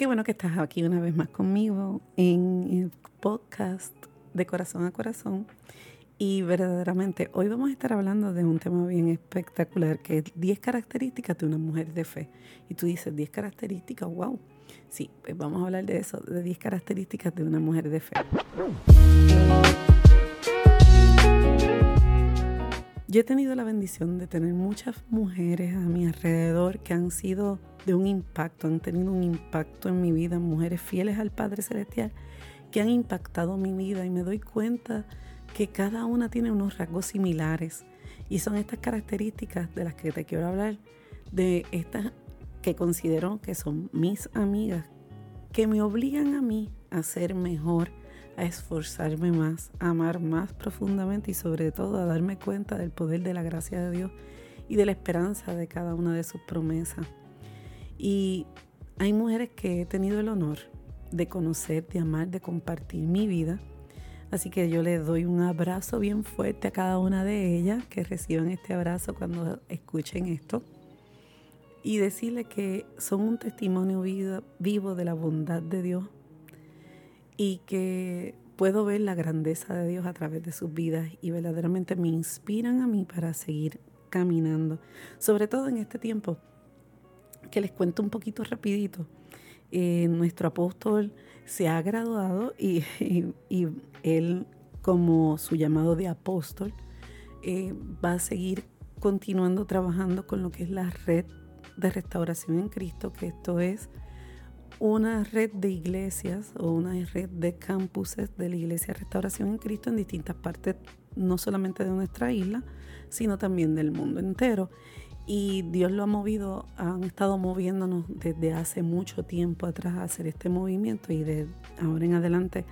Qué bueno que estás aquí una vez más conmigo en el podcast de Corazón a Corazón. Y verdaderamente hoy vamos a estar hablando de un tema bien espectacular que es 10 características de una mujer de fe. Y tú dices 10 características, wow. Sí, pues vamos a hablar de eso, de 10 características de una mujer de fe. Yo he tenido la bendición de tener muchas mujeres a mi alrededor que han sido de un impacto, han tenido un impacto en mi vida, mujeres fieles al Padre Celestial que han impactado mi vida. Y me doy cuenta que cada una tiene unos rasgos similares. Y son estas características de las que te quiero hablar, de estas que considero que son mis amigas, que me obligan a mí a ser mejor, a esforzarme más, a amar más profundamente y sobre todo a darme cuenta del poder de la gracia de Dios y de la esperanza de cada una de sus promesas. Y hay mujeres que he tenido el honor de conocer, de amar, de compartir mi vida. Así que yo le doy un abrazo bien fuerte a cada una de ellas, que reciban este abrazo cuando escuchen esto. Y decirle que son un testimonio vivo de la bondad de Dios y que puedo ver la grandeza de Dios a través de sus vidas y verdaderamente me inspiran a mí para seguir caminando. Sobre todo en este tiempo, que les cuento un poquito rapidito. Eh, nuestro apóstol se ha graduado y, él, como su llamado de apóstol, eh, va a seguir continuando trabajando con lo que es la red de restauración en Cristo, que esto es una red de iglesias o una red de campuses de la Iglesia Restauración en Cristo en distintas partes, no solamente de nuestra isla, sino también del mundo entero. Y Dios lo ha movido, han estado moviéndonos desde hace mucho tiempo atrás a hacer este movimiento y de ahora en adelante,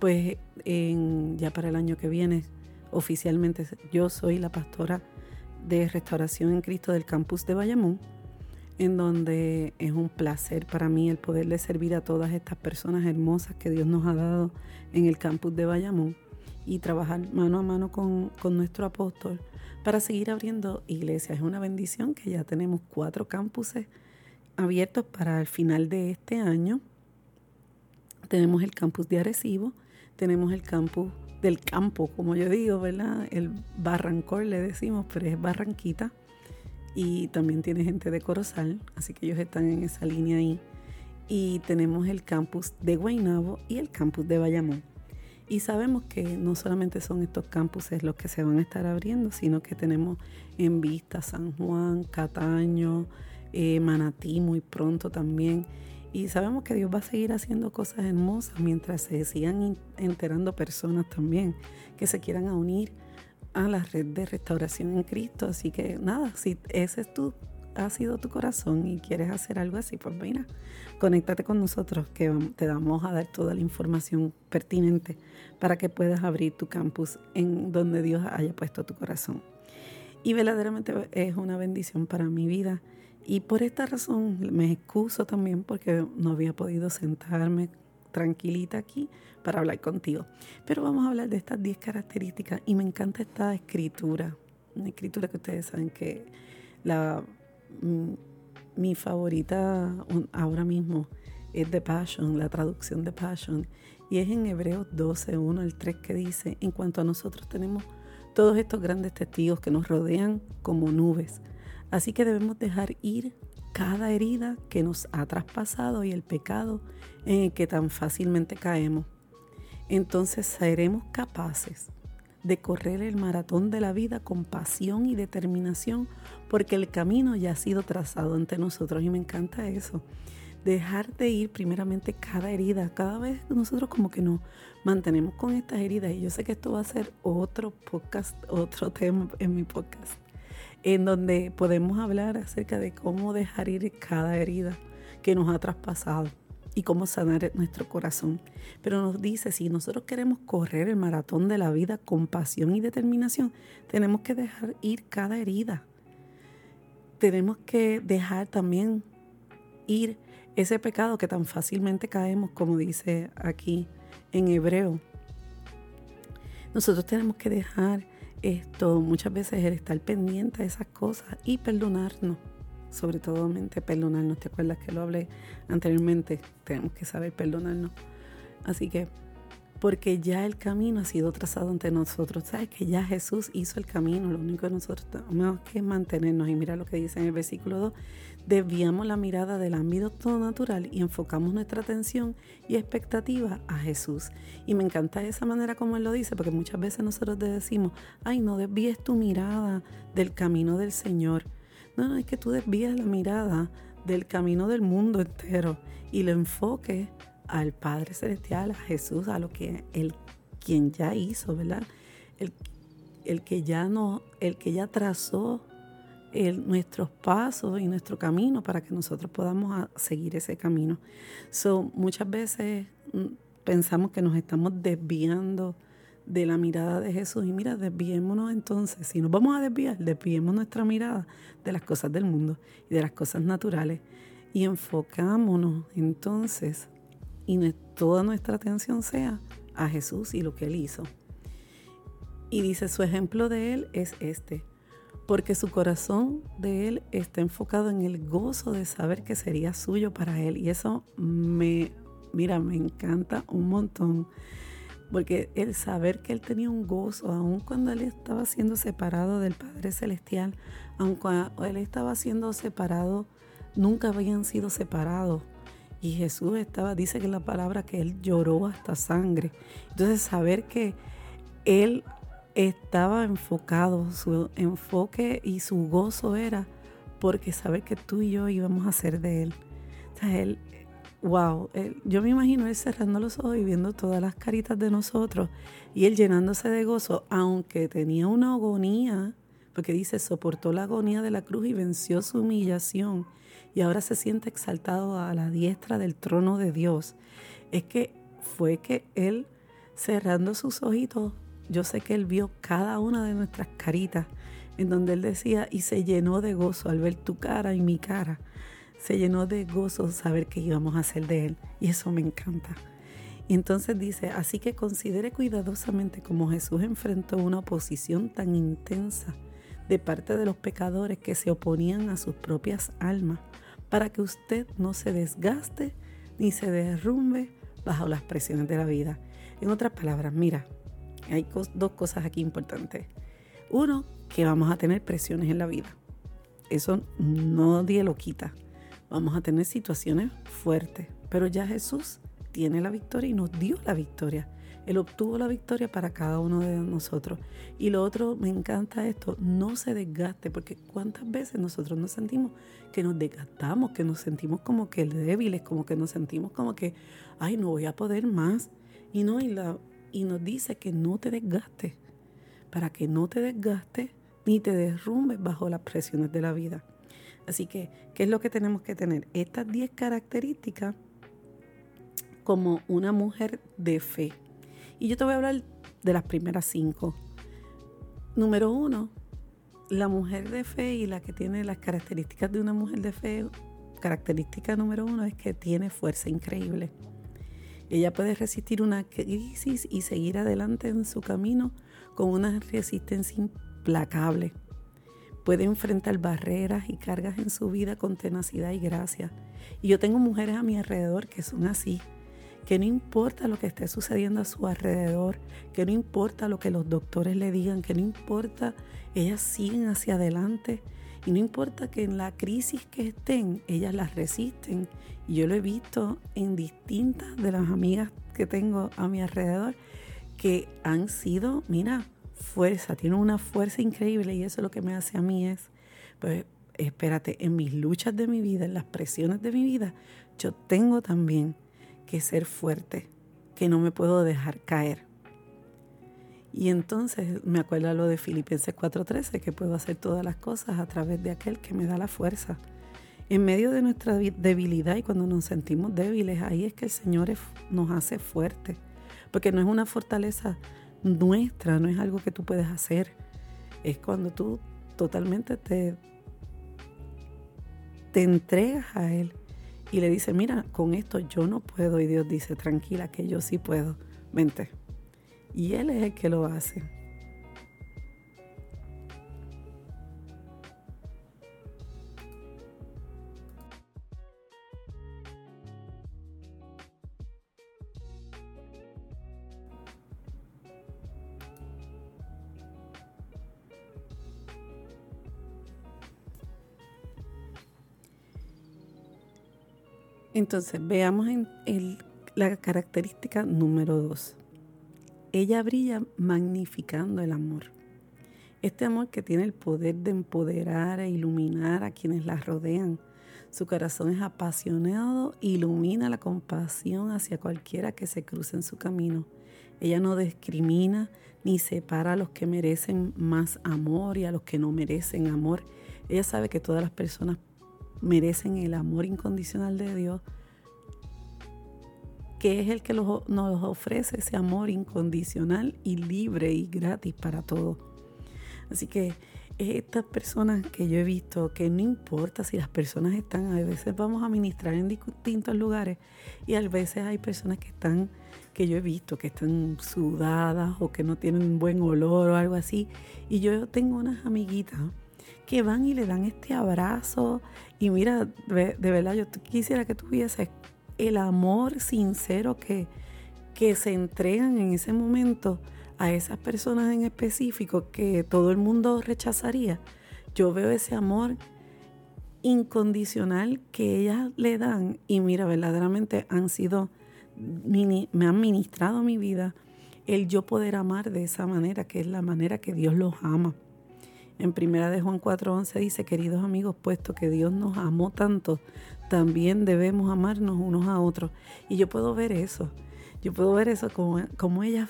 pues en, ya para el año que viene, oficialmente yo soy la pastora de Restauración en Cristo del campus de Bayamón en donde es un placer para mí el poderle servir a todas estas personas hermosas que Dios nos ha dado en el campus de Bayamón y trabajar mano a mano con, nuestro apóstol para seguir abriendo iglesias. Es una bendición que ya tenemos cuatro campuses abiertos para el final de este año. Tenemos el campus de Arecibo, tenemos el campus del campo, como yo digo, ¿verdad? El Barrancor le decimos, pero es Barranquita y también tiene gente de Corozal, así que ellos están en esa línea ahí. Y tenemos el campus de Guaynabo y el campus de Bayamón. Y sabemos que no solamente son estos campuses los que se van a estar abriendo, sino que tenemos en vista San Juan, Cataño, eh, Manatí muy pronto también. Y sabemos que Dios va a seguir haciendo cosas hermosas mientras se sigan enterando personas también que se quieran unir a la red de restauración en Cristo. Así que nada, si ese es tu, ha sido tu corazón y quieres hacer algo así, pues mira, conéctate con nosotros que te vamos a dar toda la información pertinente para que puedas abrir tu campus en donde Dios haya puesto tu corazón. Y verdaderamente es una bendición para mi vida. Y por esta razón me excuso también porque no había podido sentarme tranquilita aquí para hablar contigo. Pero vamos a hablar de estas 10 características y me encanta esta escritura, una escritura que ustedes saben que la, mm, mi favorita ahora mismo es de Passion, la traducción de Passion, y es en Hebreos 12, 1 al 3 que dice, en cuanto a nosotros tenemos todos estos grandes testigos que nos rodean como nubes, así que debemos dejar ir cada herida que nos ha traspasado y el pecado en el que tan fácilmente caemos. Entonces seremos capaces de correr el maratón de la vida con pasión y determinación porque el camino ya ha sido trazado ante nosotros y me encanta eso. Dejar de ir primeramente cada herida, cada vez nosotros como que nos mantenemos con estas heridas y yo sé que esto va a ser otro podcast, otro tema en mi podcast en donde podemos hablar acerca de cómo dejar ir cada herida que nos ha traspasado y cómo sanar nuestro corazón. Pero nos dice, si nosotros queremos correr el maratón de la vida con pasión y determinación, tenemos que dejar ir cada herida. Tenemos que dejar también ir ese pecado que tan fácilmente caemos, como dice aquí en hebreo. Nosotros tenemos que dejar esto muchas veces el estar pendiente de esas cosas y perdonarnos. sobre todo mente perdonarnos. ¿Te acuerdas que lo hablé anteriormente? Tenemos que saber perdonarnos. Así que, porque ya el camino ha sido trazado ante nosotros. ¿Sabes? Que ya Jesús hizo el camino. Lo único que nosotros tenemos que mantenernos. Y mira lo que dice en el versículo 2. Desviamos la mirada del ámbito natural y enfocamos nuestra atención y expectativa a Jesús. Y me encanta esa manera como Él lo dice, porque muchas veces nosotros te decimos, ay, no desvíes tu mirada del camino del Señor. No, no, es que tú desvías la mirada del camino del mundo entero y lo enfoques al Padre Celestial, a Jesús, a lo que Él, quien ya hizo, ¿verdad? El, el que ya no, el que ya trazó nuestros pasos y nuestro camino para que nosotros podamos seguir ese camino. So, muchas veces mm, pensamos que nos estamos desviando de la mirada de Jesús y mira, desviémonos entonces, si nos vamos a desviar, desviemos nuestra mirada de las cosas del mundo y de las cosas naturales y enfocámonos entonces y toda nuestra atención sea a Jesús y lo que Él hizo. Y dice, su ejemplo de Él es este, porque su corazón de Él está enfocado en el gozo de saber que sería suyo para Él. Y eso me, mira, me encanta un montón, porque el saber que Él tenía un gozo, aun cuando Él estaba siendo separado del Padre Celestial, aun cuando Él estaba siendo separado, nunca habían sido separados y Jesús estaba, dice que la palabra que él lloró hasta sangre. Entonces saber que él estaba enfocado, su enfoque y su gozo era porque saber que tú y yo íbamos a ser de él. O él, wow, yo me imagino él cerrando los ojos y viendo todas las caritas de nosotros y él llenándose de gozo, aunque tenía una agonía, porque dice, soportó la agonía de la cruz y venció su humillación y ahora se siente exaltado a la diestra del trono de Dios, es que fue que Él, cerrando sus ojitos, yo sé que Él vio cada una de nuestras caritas, en donde Él decía, y se llenó de gozo al ver tu cara y mi cara. Se llenó de gozo saber que íbamos a hacer de Él. Y eso me encanta. Y entonces dice, así que considere cuidadosamente cómo Jesús enfrentó una oposición tan intensa de parte de los pecadores que se oponían a sus propias almas para que usted no se desgaste ni se derrumbe bajo las presiones de la vida. En otras palabras, mira, hay dos cosas aquí importantes. Uno, que vamos a tener presiones en la vida. Eso nadie lo quita. Vamos a tener situaciones fuertes, pero ya Jesús tiene la victoria y nos dio la victoria. Él obtuvo la victoria para cada uno de nosotros. Y lo otro, me encanta esto, no se desgaste, porque cuántas veces nosotros nos sentimos que nos desgastamos, que nos sentimos como que débiles, como que nos sentimos como que, ay, no voy a poder más. Y no, y, la, y nos dice que no te desgastes, para que no te desgastes ni te derrumbes bajo las presiones de la vida. Así que, ¿qué es lo que tenemos que tener? Estas 10 características como una mujer de fe. Y yo te voy a hablar de las primeras cinco. Número uno, la mujer de fe y la que tiene las características de una mujer de fe, característica número uno es que tiene fuerza increíble. Ella puede resistir una crisis y seguir adelante en su camino con una resistencia implacable. Puede enfrentar barreras y cargas en su vida con tenacidad y gracia. Y yo tengo mujeres a mi alrededor que son así, que no importa lo que esté sucediendo a su alrededor, que no importa lo que los doctores le digan, que no importa, ellas siguen hacia adelante y no importa que en la crisis que estén, ellas las resisten. Y yo lo he visto en distintas de las amigas que tengo a mi alrededor que han sido, mira, fuerza, tienen una fuerza increíble y eso lo que me hace a mí es, pues espérate, en mis luchas de mi vida, en las presiones de mi vida, yo tengo también que ser fuerte, que no me puedo dejar caer. Y entonces me acuerdo lo de Filipenses 4:13, que puedo hacer todas las cosas a través de aquel que me da la fuerza. En medio de nuestra debilidad y cuando nos sentimos débiles, ahí es que el Señor nos hace fuertes, porque no es una fortaleza nuestra, no es algo que tú puedes hacer, es cuando tú totalmente te, te entregas a Él y le dice, mira, con esto yo no puedo. Y Dios dice, tranquila, que yo sí puedo. Vente y Él es el que lo hace. Entonces, veamos en el, la característica número 2. Ella brilla magnificando el amor. Este amor que tiene el poder de empoderar e iluminar a quienes la rodean. Su corazón es apasionado, ilumina la compasión hacia cualquiera que se cruce en su camino. Ella no discrimina ni separa a los que merecen más amor y a los que no merecen amor. Ella sabe que todas las personas merecen el amor incondicional de Dios, que es el que nos ofrece ese amor incondicional y libre y gratis para todos. Así que estas personas que yo he visto, que no importa si las personas están, a veces vamos a ministrar en distintos lugares y a veces hay personas que están, que yo he visto, que están sudadas o que no tienen un buen olor o algo así. Y yo tengo unas amiguitas que van y le dan este abrazo. Y mira, de, verdad, yo quisiera que tuvieses el amor sincero que, que se entregan en ese momento a esas personas en específico que todo el mundo rechazaría. Yo veo ese amor incondicional que ellas le dan y mira, verdaderamente han sido, me han ministrado mi vida el yo poder amar de esa manera, que es la manera que Dios los ama. En primera de Juan 4:11 dice, queridos amigos, puesto que Dios nos amó tanto, también debemos amarnos unos a otros. Y yo puedo ver eso, yo puedo ver eso como, como ellas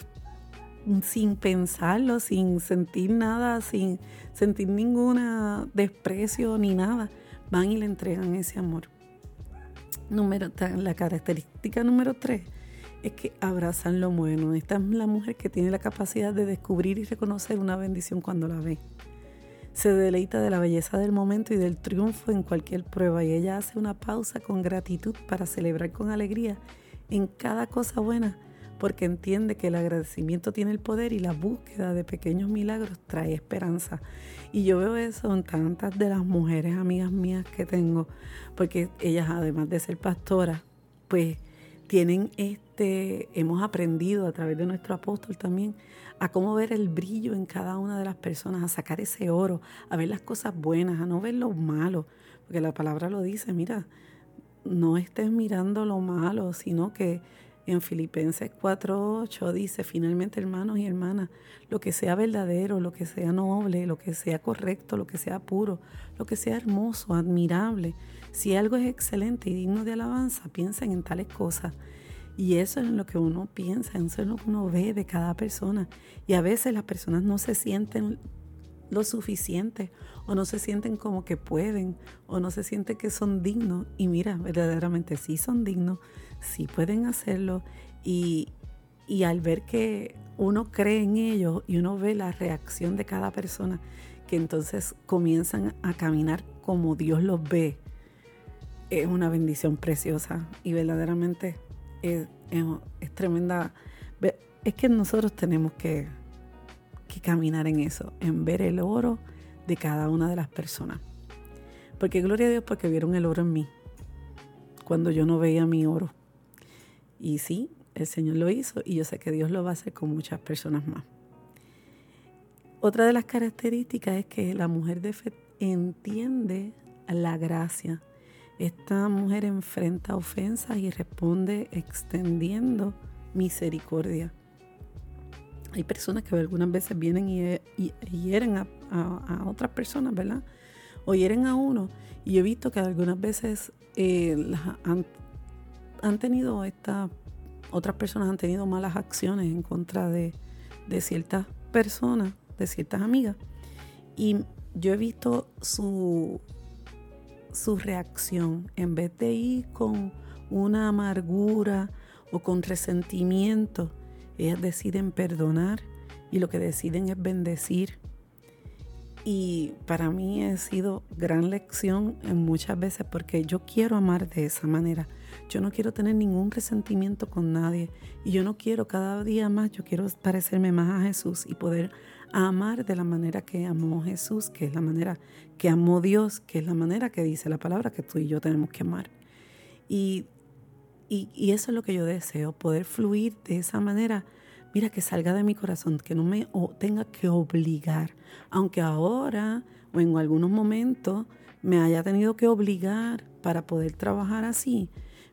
sin pensarlo, sin sentir nada, sin sentir ningún desprecio ni nada, van y le entregan ese amor. Número, la característica número tres es que abrazan lo bueno. Esta es la mujer que tiene la capacidad de descubrir y reconocer una bendición cuando la ve se deleita de la belleza del momento y del triunfo en cualquier prueba y ella hace una pausa con gratitud para celebrar con alegría en cada cosa buena porque entiende que el agradecimiento tiene el poder y la búsqueda de pequeños milagros trae esperanza. Y yo veo eso en tantas de las mujeres amigas mías que tengo, porque ellas además de ser pastoras, pues tienen este, hemos aprendido a través de nuestro apóstol también a cómo ver el brillo en cada una de las personas, a sacar ese oro, a ver las cosas buenas, a no ver lo malo, porque la palabra lo dice, mira, no estés mirando lo malo, sino que en Filipenses 4:8 dice, finalmente hermanos y hermanas, lo que sea verdadero, lo que sea noble, lo que sea correcto, lo que sea puro, lo que sea hermoso, admirable, si algo es excelente y digno de alabanza, piensen en tales cosas. Y eso es lo que uno piensa, eso es lo que uno ve de cada persona. Y a veces las personas no se sienten lo suficiente o no se sienten como que pueden o no se sienten que son dignos. Y mira, verdaderamente sí son dignos, sí pueden hacerlo. Y, y al ver que uno cree en ellos y uno ve la reacción de cada persona, que entonces comienzan a caminar como Dios los ve, es una bendición preciosa y verdaderamente es, tremenda. Es que nosotros tenemos que, que caminar en eso, en ver el oro de cada una de las personas. Porque gloria a Dios porque vieron el oro en mí, cuando yo no veía mi oro. Y sí, el Señor lo hizo y yo sé que Dios lo va a hacer con muchas personas más. Otra de las características es que la mujer de fe entiende la gracia esta mujer enfrenta ofensas y responde extendiendo misericordia. Hay personas que algunas veces vienen y, hieren a, otras personas, ¿verdad? O hieren a uno. Y he visto que algunas veces eh, han, tenido estas, otras personas han tenido malas acciones en contra de, de ciertas personas, de ciertas amigas. Y yo he visto su, su reacción. En vez de ir con una amargura o con resentimiento, ellas deciden perdonar y lo que deciden es bendecir. Y para mí ha sido gran lección en muchas veces porque yo quiero amar de esa manera. Yo no quiero tener ningún resentimiento con nadie y yo no quiero cada día más, yo quiero parecerme más a Jesús y poder amar de la manera que amó Jesús, que es la manera que amó Dios, que es la manera que dice la palabra que tú y yo tenemos que amar. Y, y, eso es lo que yo deseo, poder fluir de esa manera. Mira, que salga de mi corazón, que no me tenga que obligar, aunque ahora o en algunos momentos me haya tenido que obligar para poder trabajar así,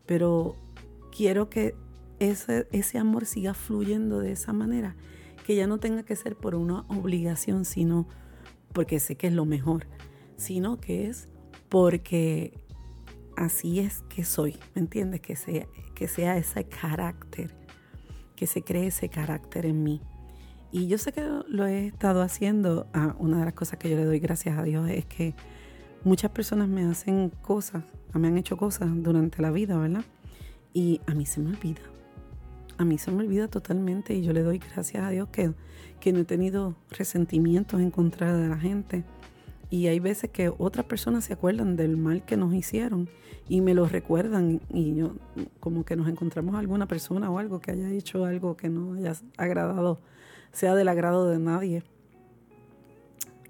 pero quiero que ese, ese amor siga fluyendo de esa manera, que ya no tenga que ser por una obligación, sino porque sé que es lo mejor, sino que es porque así es que soy, ¿me entiendes? Que sea, que sea ese carácter, que se cree ese carácter en mí. Y yo sé que lo he estado haciendo. Ah, una de las cosas que yo le doy gracias a Dios es que muchas personas me hacen cosas, me han hecho cosas durante la vida, ¿verdad? Y a mí se me olvida. A mí se me olvida totalmente y yo le doy gracias a Dios que, que no he tenido resentimientos en contra de la gente. Y hay veces que otras personas se acuerdan del mal que nos hicieron y me lo recuerdan y yo como que nos encontramos alguna persona o algo que haya hecho algo que no haya agradado, sea del agrado de nadie.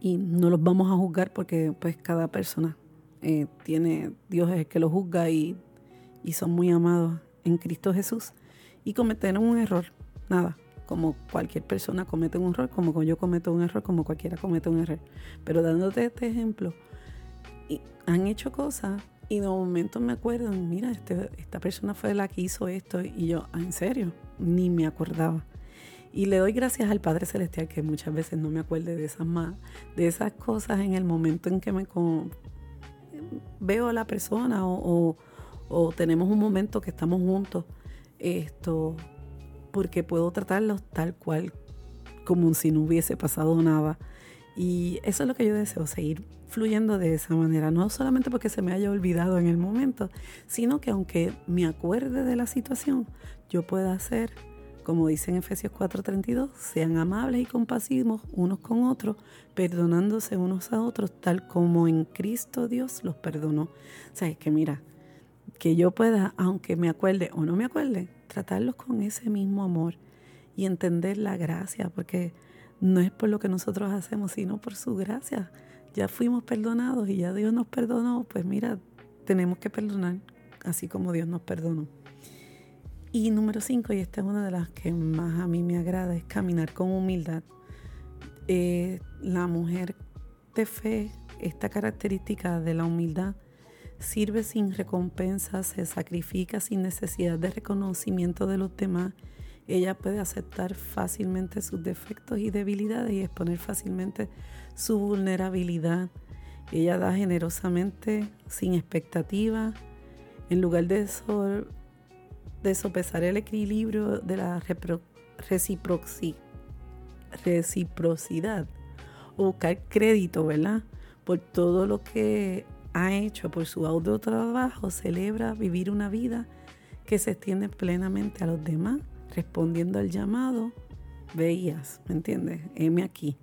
Y no los vamos a juzgar porque pues cada persona eh, tiene, Dios es el que lo juzga y, y son muy amados en Cristo Jesús y cometieron un error, nada, como cualquier persona comete un error, como yo cometo un error, como cualquiera comete un error. Pero dándote este ejemplo, y han hecho cosas y de momento me acuerdan, mira, este, esta persona fue la que hizo esto y yo, ah, en serio, ni me acordaba. Y le doy gracias al Padre Celestial que muchas veces no me acuerde de esas más, de esas cosas en el momento en que me veo a la persona o, o tenemos un momento que estamos juntos. Esto, porque puedo tratarlos tal cual, como si no hubiese pasado nada. Y eso es lo que yo deseo, seguir fluyendo de esa manera, no solamente porque se me haya olvidado en el momento, sino que aunque me acuerde de la situación, yo pueda hacer, como dice en Efesios 4:32, sean amables y compasivos unos con otros, perdonándose unos a otros, tal como en Cristo Dios los perdonó. O sea, es que mira, que yo pueda, aunque me acuerde o no me acuerde, tratarlos con ese mismo amor y entender la gracia, porque no es por lo que nosotros hacemos, sino por su gracia. Ya fuimos perdonados y ya Dios nos perdonó, pues mira, tenemos que perdonar así como Dios nos perdonó. Y número cinco, y esta es una de las que más a mí me agrada, es caminar con humildad. Eh, la mujer de fe, esta característica de la humildad, sirve sin recompensa, se sacrifica sin necesidad de reconocimiento de los demás. Ella puede aceptar fácilmente sus defectos y debilidades y exponer fácilmente su vulnerabilidad. Ella da generosamente, sin expectativa, en lugar de, sopesar el equilibrio de la reciprocidad o buscar crédito, ¿verdad? Por todo lo que ha hecho por su auto trabajo, celebra vivir una vida que se extiende plenamente a los demás, respondiendo al llamado, veías, ¿me entiendes? Heme aquí.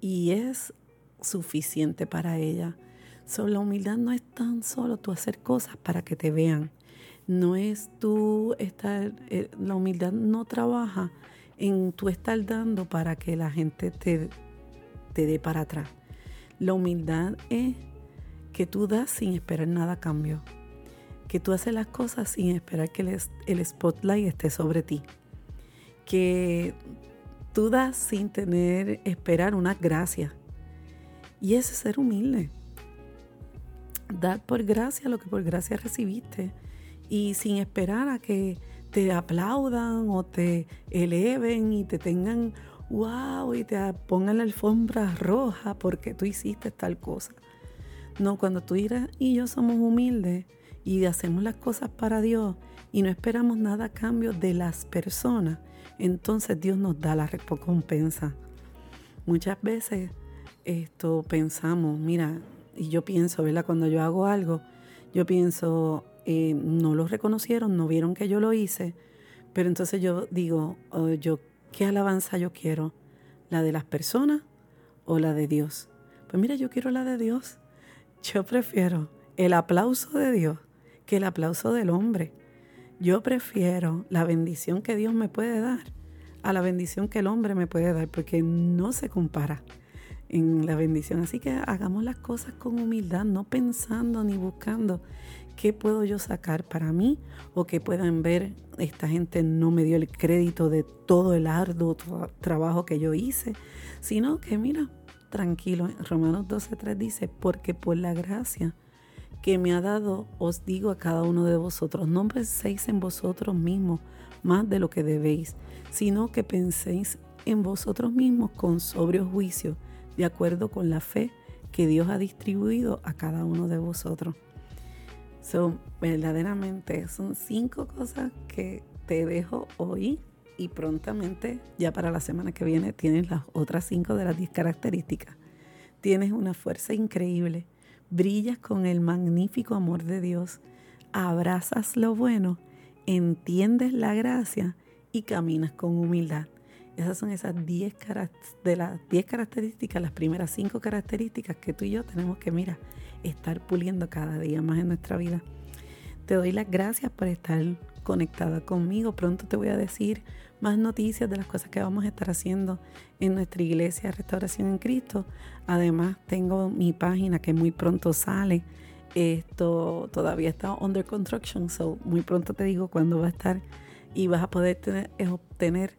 Y es suficiente para ella. So, la humildad no es tan solo tú hacer cosas para que te vean. No es tú estar, eh, la humildad no trabaja en tú estar dando para que la gente te, te dé para atrás. La humildad es que tú das sin esperar nada a cambio, que tú haces las cosas sin esperar que el, spotlight esté sobre ti, que tú das sin tener, esperar una gracia. Y ese es ser humilde. Dar por gracia lo que por gracia recibiste y sin esperar a que te aplaudan o te eleven y te tengan wow y te pongan la alfombra roja porque tú hiciste tal cosa. No, cuando tú y yo somos humildes y hacemos las cosas para Dios y no esperamos nada a cambio de las personas, entonces Dios nos da la recompensa. Muchas veces esto pensamos, mira, y yo pienso, ¿verdad? Cuando yo hago algo, yo pienso, eh, no lo reconocieron, no vieron que yo lo hice, pero entonces yo digo, oh, yo, ¿qué alabanza yo quiero? ¿La de las personas o la de Dios? Pues mira, yo quiero la de Dios. Yo prefiero el aplauso de Dios que el aplauso del hombre. Yo prefiero la bendición que Dios me puede dar a la bendición que el hombre me puede dar, porque no se compara en la bendición. Así que hagamos las cosas con humildad, no pensando ni buscando qué puedo yo sacar para mí o que puedan ver, esta gente no me dio el crédito de todo el arduo trabajo que yo hice, sino que mira, tranquilo. Romanos 12.3 dice, porque por la gracia que me ha dado, os digo a cada uno de vosotros, no penséis en vosotros mismos más de lo que debéis, sino que penséis en vosotros mismos con sobrio juicio, de acuerdo con la fe que Dios ha distribuido a cada uno de vosotros. Son verdaderamente, son cinco cosas que te dejo hoy y prontamente, ya para la semana que viene, tienes las otras cinco de las diez características. Tienes una fuerza increíble brillas con el magnífico amor de Dios, abrazas lo bueno, entiendes la gracia y caminas con humildad. Esas son esas 10 de las 10 características, las primeras 5 características que tú y yo tenemos que, mira, estar puliendo cada día más en nuestra vida. Te doy las gracias por estar conectada conmigo. Pronto te voy a decir más noticias de las cosas que vamos a estar haciendo en nuestra iglesia Restauración en Cristo. Además, tengo mi página que muy pronto sale. Esto todavía está under construction, so muy pronto te digo cuándo va a estar y vas a poder tener, obtener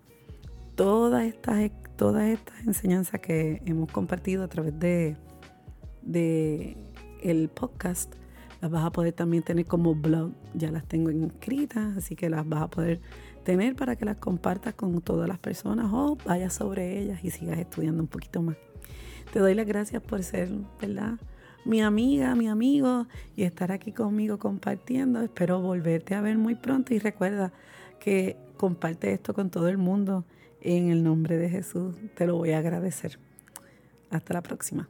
todas estas, todas estas enseñanzas que hemos compartido a través de, de el podcast. Las vas a poder también tener como blog. Ya las tengo inscritas, así que las vas a poder tener para que las compartas con todas las personas o vayas sobre ellas y sigas estudiando un poquito más. Te doy las gracias por ser, ¿verdad? Mi amiga, mi amigo y estar aquí conmigo compartiendo. Espero volverte a ver muy pronto y recuerda que comparte esto con todo el mundo. En el nombre de Jesús te lo voy a agradecer. Hasta la próxima.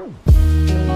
Boom.